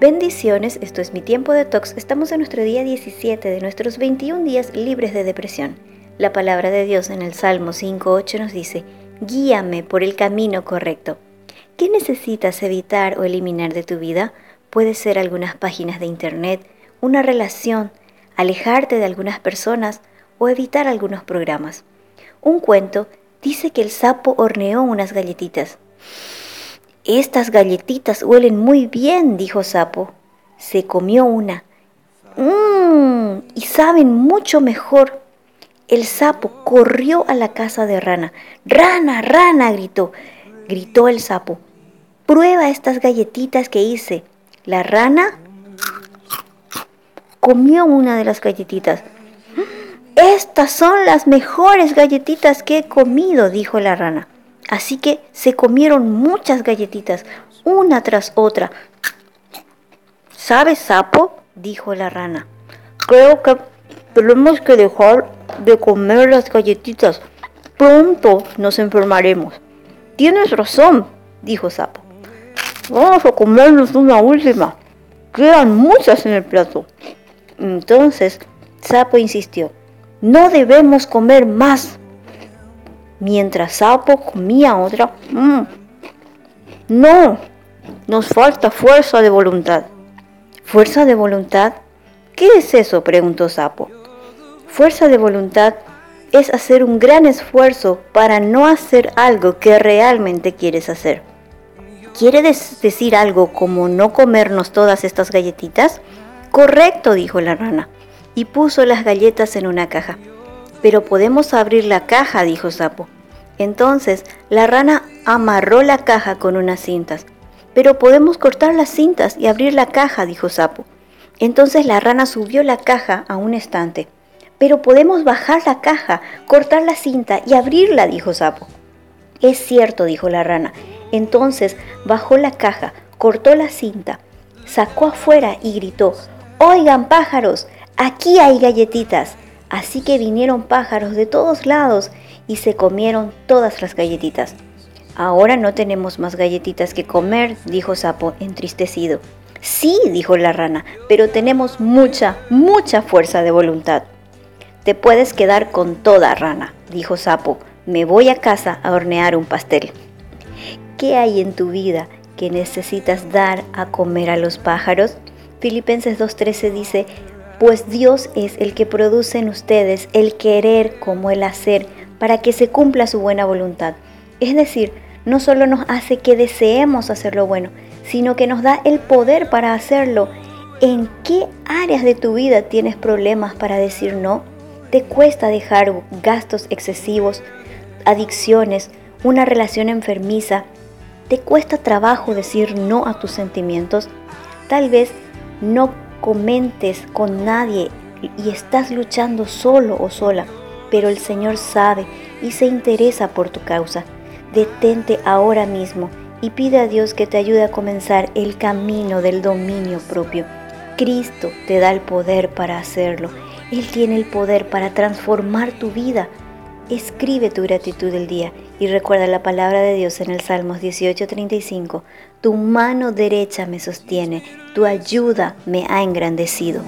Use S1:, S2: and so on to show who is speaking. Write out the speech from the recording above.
S1: Bendiciones, esto es mi tiempo de tox. Estamos en nuestro día 17 de nuestros 21 días libres de depresión. La palabra de Dios en el Salmo 5.8 nos dice, guíame por el camino correcto. ¿Qué necesitas evitar o eliminar de tu vida? Puede ser algunas páginas de internet, una relación, alejarte de algunas personas o evitar algunos programas. Un cuento dice que el sapo horneó unas galletitas. Estas galletitas huelen muy bien, dijo Sapo. Se comió una. Mmm, y saben mucho mejor. El sapo corrió a la casa de Rana. Rana, rana, gritó. Gritó el sapo. Prueba estas galletitas que hice. La rana comió una de las galletitas. Estas son las mejores galletitas que he comido, dijo la rana. Así que se comieron muchas galletitas, una tras otra. ¿Sabes, sapo? dijo la rana. Creo que tenemos que dejar de comer las galletitas. Pronto nos enfermaremos. Tienes razón, dijo Sapo. Vamos a comernos una última. Quedan muchas en el plato. Entonces, Sapo insistió. No debemos comer más mientras Sapo comía otra. Mm, no, nos falta fuerza de voluntad. ¿Fuerza de voluntad? ¿Qué es eso? preguntó Sapo. Fuerza de voluntad es hacer un gran esfuerzo para no hacer algo que realmente quieres hacer. ¿Quiere decir algo como no comernos todas estas galletitas? Correcto, dijo la rana, y puso las galletas en una caja. Pero podemos abrir la caja, dijo Sapo. Entonces la rana amarró la caja con unas cintas. Pero podemos cortar las cintas y abrir la caja, dijo Sapo. Entonces la rana subió la caja a un estante. Pero podemos bajar la caja, cortar la cinta y abrirla, dijo Sapo. Es cierto, dijo la rana. Entonces bajó la caja, cortó la cinta, sacó afuera y gritó, Oigan pájaros, aquí hay galletitas. Así que vinieron pájaros de todos lados y se comieron todas las galletitas. Ahora no tenemos más galletitas que comer, dijo Sapo, entristecido. Sí, dijo la rana, pero tenemos mucha, mucha fuerza de voluntad. Te puedes quedar con toda rana, dijo Sapo. Me voy a casa a hornear un pastel. ¿Qué hay en tu vida que necesitas dar a comer a los pájaros? Filipenses 2.13 dice, pues Dios es el que produce en ustedes el querer como el hacer para que se cumpla su buena voluntad. Es decir, no solo nos hace que deseemos hacer lo bueno, sino que nos da el poder para hacerlo. ¿En qué áreas de tu vida tienes problemas para decir no? ¿Te cuesta dejar gastos excesivos, adicciones, una relación enfermiza? ¿Te cuesta trabajo decir no a tus sentimientos? Tal vez no comentes con nadie y estás luchando solo o sola, pero el Señor sabe y se interesa por tu causa. Detente ahora mismo y pide a Dios que te ayude a comenzar el camino del dominio propio. Cristo te da el poder para hacerlo. Él tiene el poder para transformar tu vida. Escribe tu gratitud del día y recuerda la palabra de Dios en el Salmos 18:35. Tu mano derecha me sostiene, tu ayuda me ha engrandecido.